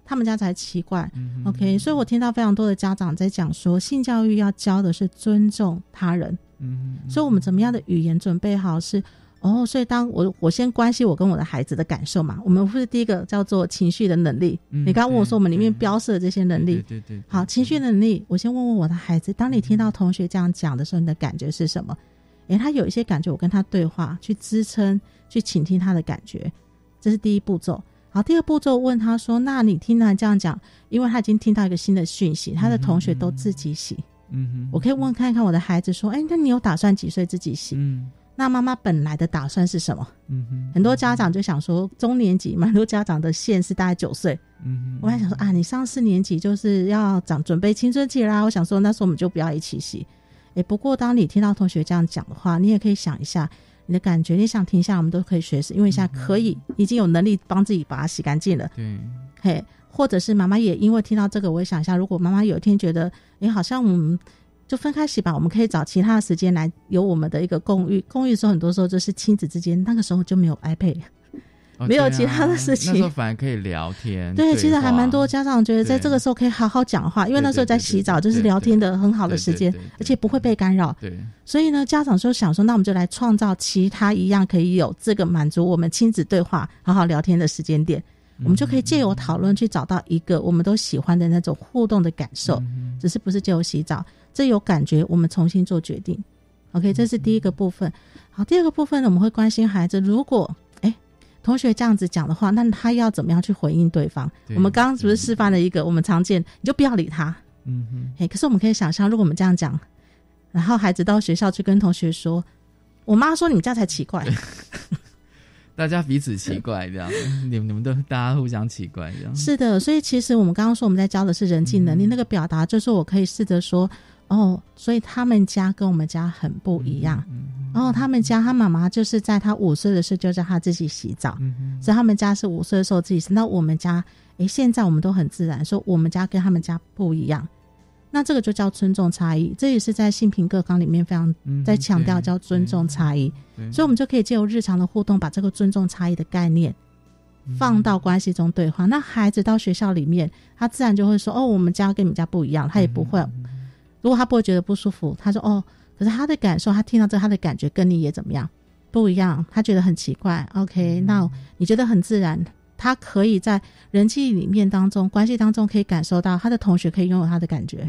他们家才奇怪。OK，所以我听到非常多的家长在讲说，性教育要教的是尊重他人。嗯，所以我们怎么样的语言准备好是哦，所以当我我先关心我跟我的孩子的感受嘛，我们不是第一个叫做情绪的能力。你刚刚问我说我们里面标示的这些能力，对对，好，情绪能力，我先问问我的孩子，当你听到同学这样讲的时候，你的感觉是什么？诶，他有一些感觉，我跟他对话，去支撑，去倾听他的感觉，这是第一步骤。好，第二步骤问他说，那你听他这样讲，因为他已经听到一个新的讯息，他的同学都自己洗。嗯哼，我可以问看看我的孩子说，哎，那你有打算几岁自己洗？嗯，那妈妈本来的打算是什么？嗯哼，很多家长就想说中年级，蛮多家长的线是大概九岁。嗯哼，我还想说啊，你上四年级就是要长准备青春期啦。我想说那时候我们就不要一起洗。哎，不过当你听到同学这样讲的话，你也可以想一下你的感觉。你想停下，我们都可以学习，因为现在可以已经有能力帮自己把它洗干净了。对，嘿。或者是妈妈也因为听到这个，我也想一下，如果妈妈有一天觉得，哎，好像我们就分开洗吧，我们可以找其他的时间来有我们的一个共浴。共浴的时候，很多时候就是亲子之间，那个时候就没有 iPad，没有其他的事情，那时候反而可以聊天。对，其实还蛮多家长觉得在这个时候可以好好讲话，因为那时候在洗澡，就是聊天的很好的时间，而且不会被干扰。对，所以呢，家长就想说，那我们就来创造其他一样可以有这个满足我们亲子对话、好好聊天的时间点。我们就可以借由讨论去找到一个我们都喜欢的那种互动的感受，只是不是借由洗澡，这有感觉，我们重新做决定。OK，这是第一个部分。好，第二个部分呢，我们会关心孩子，如果哎同学这样子讲的话，那他要怎么样去回应对方？我们刚刚是不是示范了一个我们常见，你就不要理他。嗯哼。哎，可是我们可以想象，如果我们这样讲，然后孩子到学校去跟同学说：“我妈说你们家才奇怪。” 大家彼此奇怪，这样，你们你们都大家互相奇怪，这样。是的，所以其实我们刚刚说我们在教的是人际能力，那个表达就是我可以试着说，哦，所以他们家跟我们家很不一样。然后他们家他妈妈就是在他五岁的时候就叫他自己洗澡，所以他们家是五岁的时候自己洗。那我们家，诶，现在我们都很自然说我们家跟他们家不一样。那这个就叫尊重差异，这也是在性平各纲里面非常在强调叫尊重差异，所以我们就可以借由日常的互动，把这个尊重差异的概念放到关系中对话。那孩子到学校里面，他自然就会说：“哦，我们家跟你们家不一样。”他也不会，如果他不会觉得不舒服，他说：“哦，可是他的感受，他听到这，他的感觉跟你也怎么样不一样？他觉得很奇怪。”OK，那你觉得很自然。他可以在人际里面当中关系当中可以感受到他的同学可以拥有他的感觉，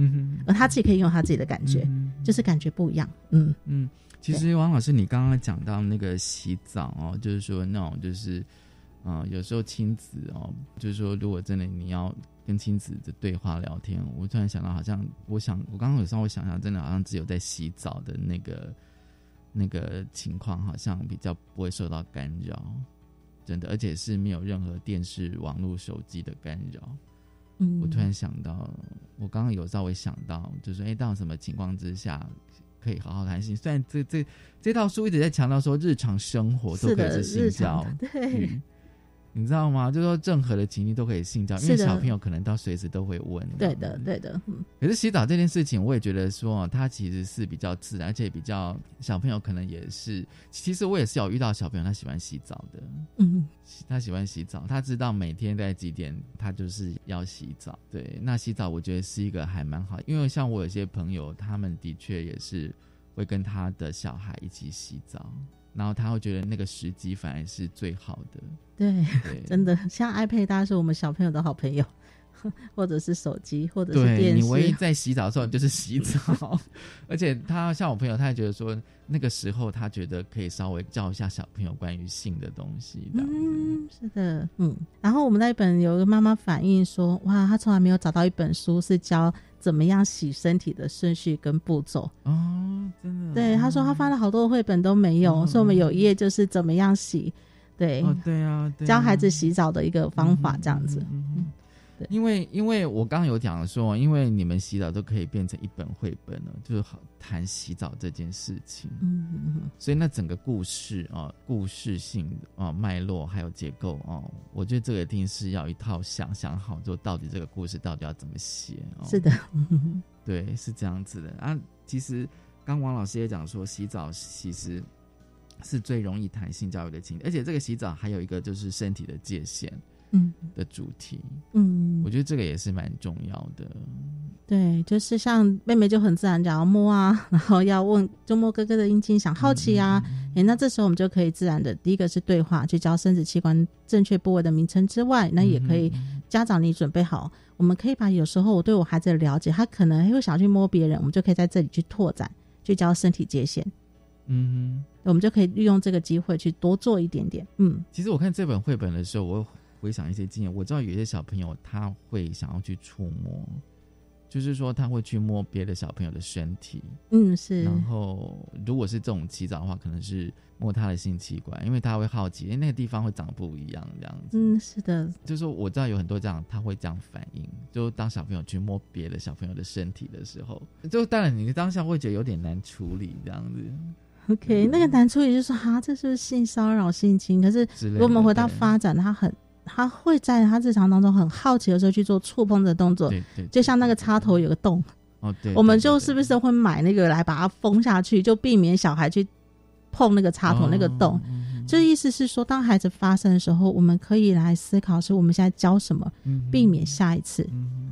而他自己可以拥有他自己的感觉，就是感觉不一样。嗯嗯，其实王老师，你刚刚讲到那个洗澡哦，就是说那种就是，嗯，有时候亲子哦，就是说如果真的你要跟亲子的对话聊天，我突然想到，好像我想我刚刚有稍微想想，真的好像只有在洗澡的那个那个情况，好像比较不会受到干扰。真的，而且是没有任何电视、网络、手机的干扰。嗯，我突然想到，我刚刚有稍微想到，就是哎，到什么情况之下可以好好谈心？虽然这这这套书一直在强调说日常生活都可以是性教育，你知道吗？就说任何的情境都可以信教，因为小朋友可能到随时都会问。对的，对的，嗯，可是洗澡这件事情，我也觉得说，它其实是比较自然，而且比较小朋友可能也是。其实我也是有遇到小朋友，他喜欢洗澡的，嗯，他喜欢洗澡，他知道每天在几点，他就是要洗澡。对，那洗澡我觉得是一个还蛮好，因为像我有些朋友，他们的确也是会跟他的小孩一起洗澡，然后他会觉得那个时机反而是最好的。对，对 真的，像 iPad 大家是我们小朋友的好朋友，或者是手机，或者是对电视。你唯一在洗澡的时候就是洗澡，而且他像我朋友，他也觉得说那个时候他觉得可以稍微教一下小朋友关于性的东西的。嗯，是的，嗯。然后我们那一本有一个妈妈反映说，哇，她从来没有找到一本书是教怎么样洗身体的顺序跟步骤。哦，真的。对，他说他发了好多绘本都没有，所以我们有一页就是怎么样洗，对，哦，对啊，对啊教孩子洗澡的一个方法，这样子。因为因为我刚刚有讲说，因为你们洗澡都可以变成一本绘本了，就是好谈洗澡这件事情。嗯嗯嗯。所以那整个故事啊，故事性啊脉络还有结构哦，我觉得这个一定是要一套想想好，就到底这个故事到底要怎么写。哦、是的，对，是这样子的啊。其实刚王老师也讲说，洗澡其实是最容易谈性教育的情节，而且这个洗澡还有一个就是身体的界限。嗯的主题，嗯，我觉得这个也是蛮重要的。对，就是像妹妹就很自然讲要摸啊，然后要问就摸哥哥的阴茎，想好奇啊，哎、嗯那这时候我们就可以自然的，第一个是对话，去教生殖器官正确部位的名称之外，那也可以嗯家长你准备好，我们可以把有时候我对我孩子的了解，他可能会想去摸别人，我们就可以在这里去拓展，去教身体界限。嗯我们就可以利用这个机会去多做一点点。嗯，其实我看这本绘本的时候，我回想一些经验，我知道有些小朋友他会想要去触摸，就是说他会去摸别的小朋友的身体，嗯是。然后如果是这种洗澡的话，可能是摸他的性器官，因为他会好奇，因为，那个地方会长不一样这样子。嗯，是的。就是我知道有很多这样，他会这样反应，就当小朋友去摸别的小朋友的身体的时候，就当然你当下会觉得有点难处理这样子。OK，那个难处理就是说，哈，这是不是性骚扰、性侵？可是如果我们回到发展，他很，他会在他日常当中很好奇的时候去做触碰的动作，对对就像那个插头有个洞，哦，对，我们就是不是会买那个来把它封下去，就避免小孩去碰那个插头那个洞。这意思是说，当孩子发生的时候，我们可以来思考是我们现在教什么，嗯避免下一次。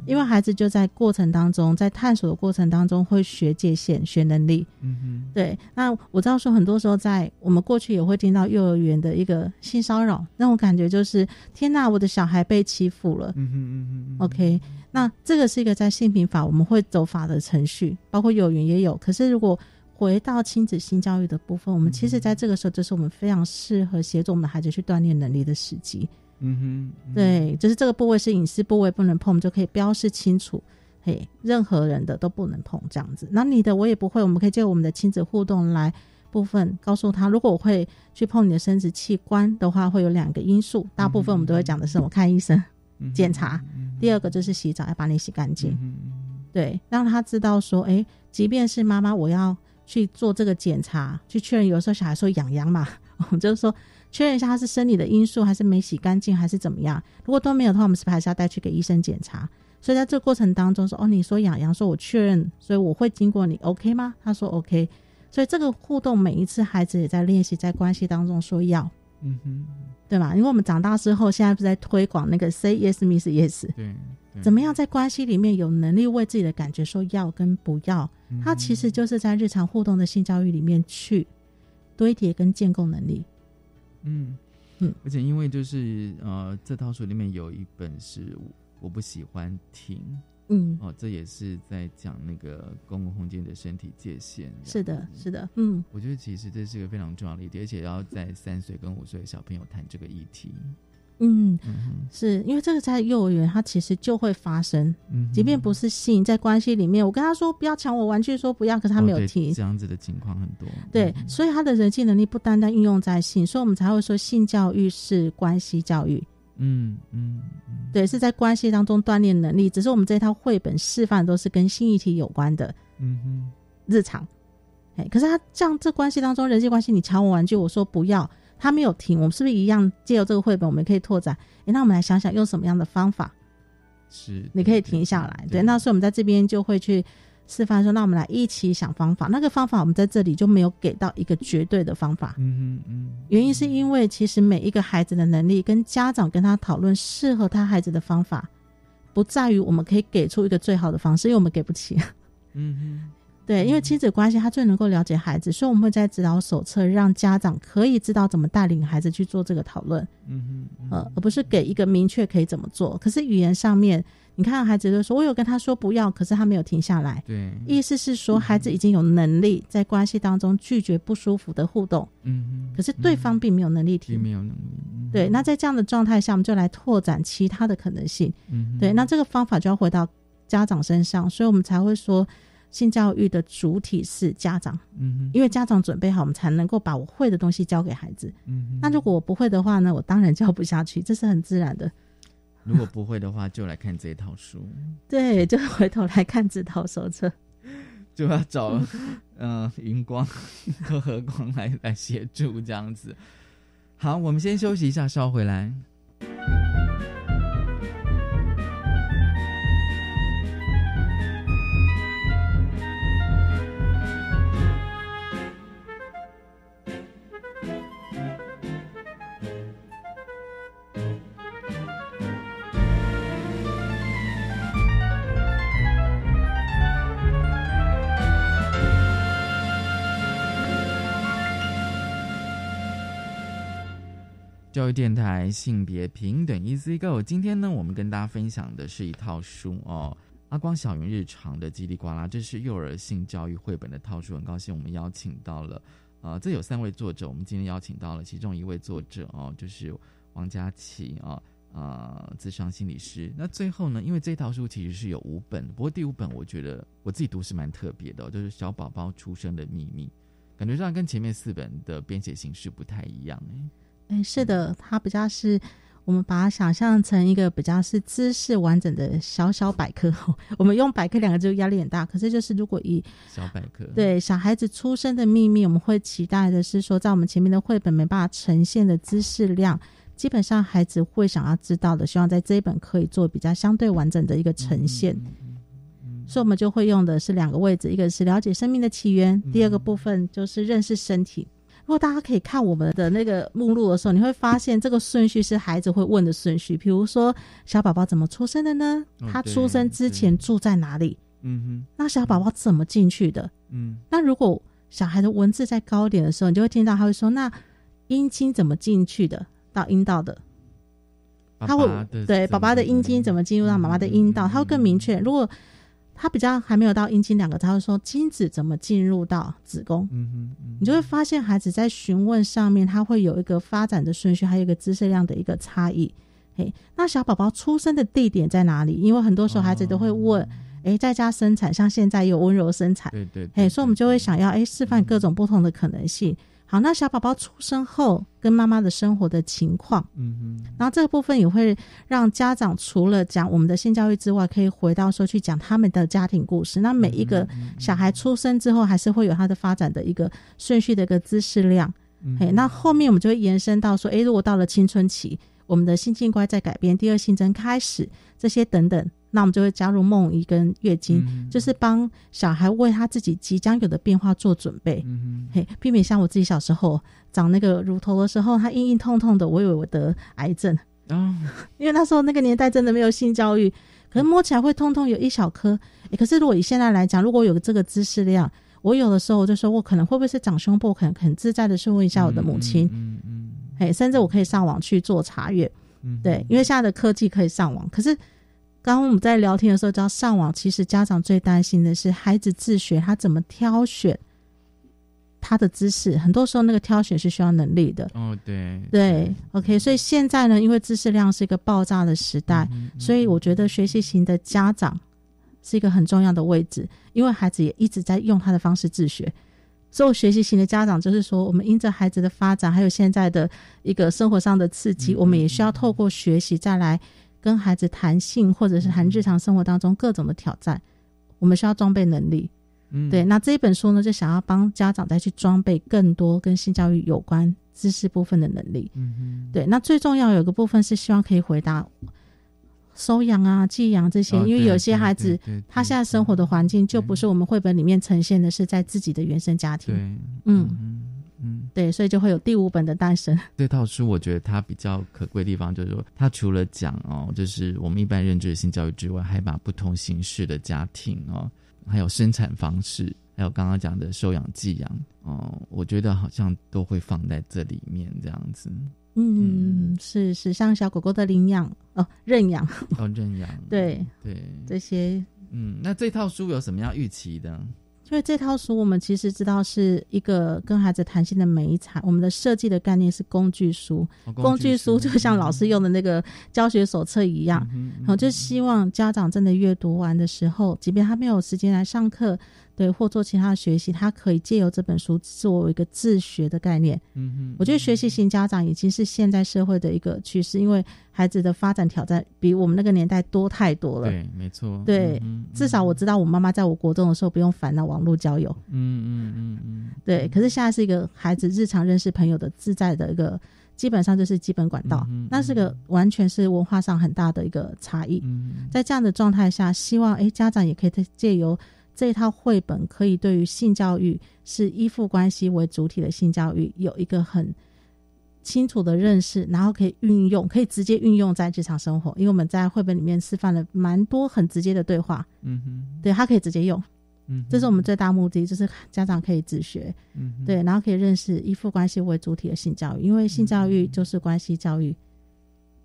因为孩子就在过程当中，在探索的过程当中会学界限、学能力。嗯哼，对，那我知道说很多时候在我们过去也会听到幼儿园的一个性骚扰，那种感觉就是天哪，我的小孩被欺负了。嗯哼嗯哼嗯 OK，那这个是一个在性平法我们会走法的程序，包括幼儿园也有。可是如果回到亲子性教育的部分，我们其实在这个时候，就是我们非常适合协助我们的孩子去锻炼能力的时机。嗯哼，对，就是这个部位是隐私部位，不能碰，我们就可以标示清楚。嘿，任何人的都不能碰，这样子。那你的我也不会，我们可以借我们的亲子互动来部分告诉他，如果我会去碰你的生殖器官的话，会有两个因素。大部分我们都会讲的是我看医生嗯检查，第二个就是洗澡要把你洗干净。嗯对，让他知道说，哎，即便是妈妈我要去做这个检查，去确认，有时候小孩说痒痒嘛，我 们就是说确认一下他是生理的因素，还是没洗干净，还是怎么样。如果都没有的话，我们是不是还是要带去给医生检查？所以在这个过程当中说，哦，你说痒痒，说我确认，所以我会经过你，OK 吗？他说 OK。所以这个互动每一次孩子也在练习，在关系当中说要，嗯哼，对吧？因为我们长大之后，现在不是在推广那个 say yes means yes，对怎么样在关系里面有能力为自己的感觉说要跟不要？嗯它其实就是在日常互动的性教育里面去堆叠跟建构能力。嗯嗯，而且因为就是呃，这套书里面有一本是我我不喜欢听，嗯哦，这也是在讲那个公共空间的身体界限。是的，是的，嗯，我觉得其实这是一个非常重要的议题，而且要在三岁跟五岁的小朋友谈这个议题。嗯，嗯是因为这个在幼儿园它其实就会发生，嗯即便不是性，在关系里面，我跟他说不要抢我玩具，说不要，可是他没有听。这样子的情况很多。对，所以他的人际能力不单单运用在性，所以我们才会说性教育是关系教育。嗯嗯嗯，对，是在关系当中锻炼能力。只是我们这套绘本示范都是跟性议题有关的嗯哼，日常。哎，可是他这样这关系当中人际关系，你抢我玩具，我说不要，他没有停，我们是不是一样借由这个绘本，我们可以拓展？诶，那我们来想想用什么样的方法，是你可以停下来。对，那所以我们在这边就会去示范说，那我们来一起想方法。那个方法我们在这里就没有给到一个绝对的方法。嗯嗯嗯，原因是因为其实每一个孩子的能力跟家长跟他讨论适合他孩子的方法，不在于我们可以给出一个最好的方式，因为我们给不起。嗯哼。对，因为亲子关系他最能够了解孩子，所以我们会在指导手册让家长可以知道怎么带领孩子去做这个讨论，嗯哼，呃，而不是给一个明确可以怎么做。可是语言上面，你看孩子就说：“我有跟他说不要，可是他没有停下来。”对，意思是说孩子已经有能力在关系当中拒绝不舒服的互动，嗯可是对方并没有能力停，没有能力。对，那在这样的状态下，我们就来拓展其他的可能性。嗯，对，那这个方法就要回到家长身上，所以我们才会说。性教育的主体是家长，嗯，因为家长准备好，我们才能够把我会的东西教给孩子。嗯，那如果我不会的话呢，我当然教不下去，这是很自然的。如果不会的话，就来看这一套书。对，就回头来看这套手册，就要找 嗯云光 和和光来来协助这样子。好，我们先休息一下，稍回来。教育电台性别平等 Easy Go，今天呢，我们跟大家分享的是一套书哦，阿光小云日常的叽里呱啦，这是幼儿性教育绘本的套书。很高兴我们邀请到了，呃，这有三位作者，我们今天邀请到了其中一位作者哦，就是王佳琪啊，呃，智商心理师。那最后呢，因为这套书其实是有五本，不过第五本我觉得我自己读是蛮特别的，就是小宝宝出生的秘密，感觉上跟前面四本的编写形式不太一样哎。哎，是的，它比较是我们把它想象成一个比较是知识完整的小小百科。我们用百科两个字压力很大，可是就是如果以小百科对小孩子出生的秘密，我们会期待的是说，在我们前面的绘本没办法呈现的知识量，基本上孩子会想要知道的，希望在这一本可以做比较相对完整的一个呈现。所以，我们就会用的是两个位置，一个是了解生命的起源，第二个部分就是认识身体。如果大家可以看我们的那个目录的时候，你会发现这个顺序是孩子会问的顺序。比如说，小宝宝怎么出生的呢？他出生之前住在哪里？嗯哼。那小宝宝怎么进去的？嗯。那如果小孩的文字在高点的时候，你就会听到他会说：“那阴茎怎么进去的？到阴道的？”他会对爸爸的阴茎怎么进入到妈妈的阴道？他会更明确。如果他比较还没有到阴茎两个，他会说精子怎么进入到子宫？嗯哼，你就会发现孩子在询问上面，他会有一个发展的顺序，还有一个知识量的一个差异。嘿，那小宝宝出生的地点在哪里？因为很多时候孩子都会问，哎，在家生产，像现在有温柔生产，对对，嘿，所以我们就会想要哎示范各种不同的可能性。好，那小宝宝出生后跟妈妈的生活的情况，嗯嗯，然后这个部分也会让家长除了讲我们的性教育之外，可以回到说去讲他们的家庭故事。那每一个小孩出生之后，还是会有他的发展的一个顺序的一个知识量。嘿，那后面我们就会延伸到说，诶，如果到了青春期，我们的性器官在改变，第二性征开始，这些等等。那我们就会加入梦遗跟月经，就是帮小孩为他自己即将有的变化做准备，嘿，避免像我自己小时候长那个乳头的时候，它硬硬痛痛的，我以为我得癌症哦，因为那时候那个年代真的没有性教育，可能摸起来会痛痛，有一小颗。可是如果以现在来讲，如果有这个知识量，我有的时候我就说我可能会不会是长胸部，可能很自在的去问一下我的母亲，嗯嗯，嘿，甚至我可以上网去做查阅，对，因为现在的科技可以上网，可是。刚刚我们在聊天的时候，叫上网，其实家长最担心的是孩子自学，他怎么挑选他的知识？很多时候那个挑选是需要能力的。哦，对，对，OK。所以现在呢，因为知识量是一个爆炸的时代，所以我觉得学习型的家长是一个很重要的位置，因为孩子也一直在用他的方式自学。所以学习型的家长就是说，我们因着孩子的发展，还有现在的一个生活上的刺激，我们也需要透过学习再来。跟孩子谈性，或者是谈日常生活当中各种的挑战，我们需要装备能力。嗯对，那这一本书呢，就想要帮家长再去装备更多跟性教育有关知识部分的能力。嗯对，那最重要有个部分是希望可以回答收养啊、寄养这些，哦因为有些孩子他现在生活的环境就不是我们绘本里面呈现的，是在自己的原生家庭。对，嗯嗯，对，所以就会有第五本的诞生。这套书我觉得它比较可贵的地方就是说，它除了讲哦，就是我们一般认知的性教育之外，还把不同形式的家庭哦，还有生产方式，还有刚刚讲的收养、寄养哦，我觉得好像都会放在这里面这样子。嗯，是是，像小狗狗的领养哦，认养，哦，认养，对对，这些嗯，那这套书有什么样预期的？因为这套书我们其实知道是一个跟孩子谈心的美彩，我们的设计的概念是工具书，哦工具书。就像老师用的那个教学手册一样，然后就希望家长真的阅读完的时候，即便他没有时间来上课，对，或做其他的学习，他可以借由这本书作为一个自学的概念。嗯哼，我觉得学习型家长已经是现在社会的一个趋势，因为孩子的发展挑战比我们那个年代多太多了。对，没错，对，嗯至少我知道我妈妈在我国中的时候不用烦恼网络交友。嗯嗯嗯嗯，对，可是现在是一个孩子日常认识朋友的自在的一个，基本上就是基本管道，嗯那是个完全是文化上很大的一个差异。嗯在这样的状态下，希望诶家长也可以借由这套绘本，可以对于性教育是依附关系为主体的性教育有一个很清楚的认识，然后可以运用，可以直接运用在日常生活。因为我们在绘本里面示范了蛮多很直接的对话，嗯哼，对他可以直接用。嗯，这是我们最大目的，就是家长可以自学，嗯，对，然后可以认识依附关系为主体的性教育，因为性教育就是关系教育。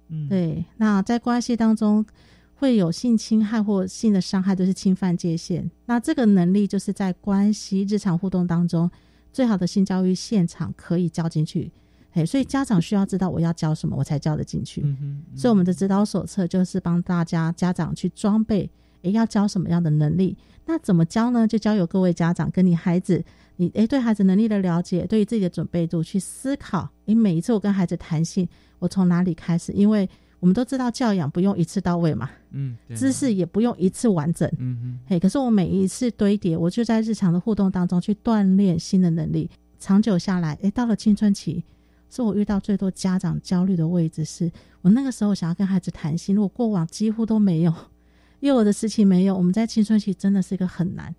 嗯，对，那在关系当中会有性侵害或性的伤害，都是侵犯界限。那这个能力就是在关系日常互动当中，最好的性教育现场可以教进去。哎，所以家长需要知道我要教什么，我才教得进去。所以我们的指导手册就是帮大家家长去装备，诶，要教什么样的能力？那怎么教呢？就交由各位家长跟你孩子，你诶对孩子能力的了解，对于自己的准备度去思考。诶，每一次我跟孩子谈性，我从哪里开始？因为我们都知道教养不用一次到位嘛，嗯，对知识也不用一次完整。嗯哼，嘿，可是我每一次堆叠，我就在日常的互动当中去锻炼新的能力，长久下来，诶，到了青春期。是我遇到最多家长焦虑的位置是，我那个时候想要跟孩子谈心，如果过往几乎都没有，幼儿的时期没有，我们在青春期真的是一个很难。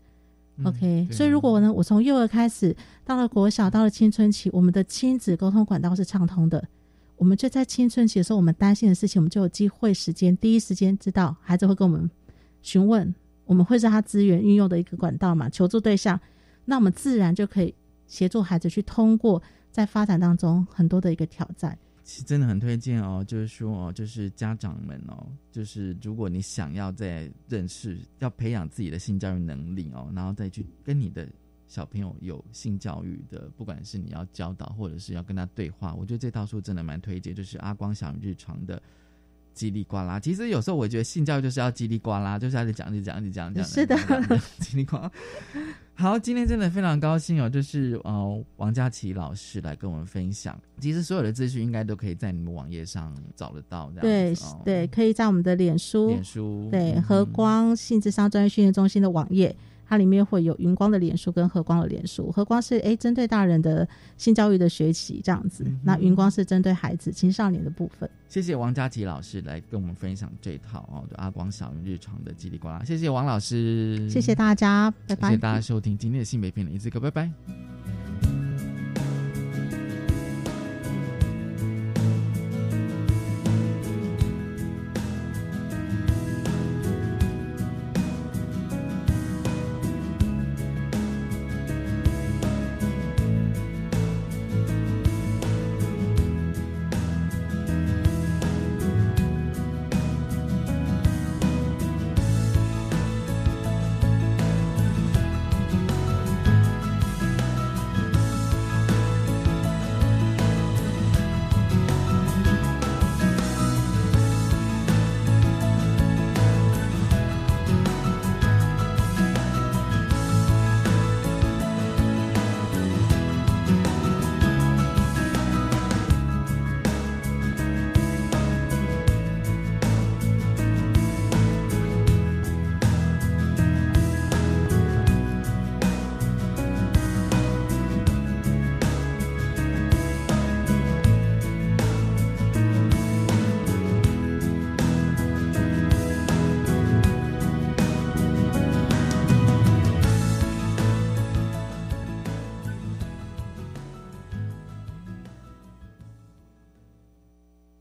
OK，、所以如果呢，我从幼儿开始到了国小，到了青春期，我们的亲子沟通管道是畅通的，我们就在青春期的时候，我们担心的事情，我们就有机会时间第一时间知道，孩子会跟我们询问，我们会是他资源运用的一个管道嘛，求助对象，那我们自然就可以协助孩子去通过。在发展当中，很多的一个挑战，其实真的很推荐哦。就是说哦，就是家长们哦，就是如果你想要在认识、要培养自己的性教育能力哦，然后再去跟你的小朋友有性教育的，不管是你要教导或者是要跟他对话，我觉得这套书真的蛮推荐，就是阿光小日常的。叽里呱啦，其实有时候我觉得性教育就是要叽里呱啦，就是要讲、一讲、一讲、讲。是的，叽里呱啦。好，今天真的非常高兴哦，就是呃王佳琪老师来跟我们分享。其实所有的资讯应该都可以在你们网页上找得到，对、哦、对，可以在我们的脸书、脸书对和光性智商专业训练中心的网页。它里面会有云光的脸书跟和光的脸书，和光是诶针对大人的性教育的学习这样子，嗯、那云光是针对孩子青少年的部分。谢谢王佳琪老师来跟我们分享这套哦，就阿光小云日常的叽里呱啦。谢谢王老师，谢谢大家，拜拜。谢谢大家收听今天的性别片的一次歌，拜拜。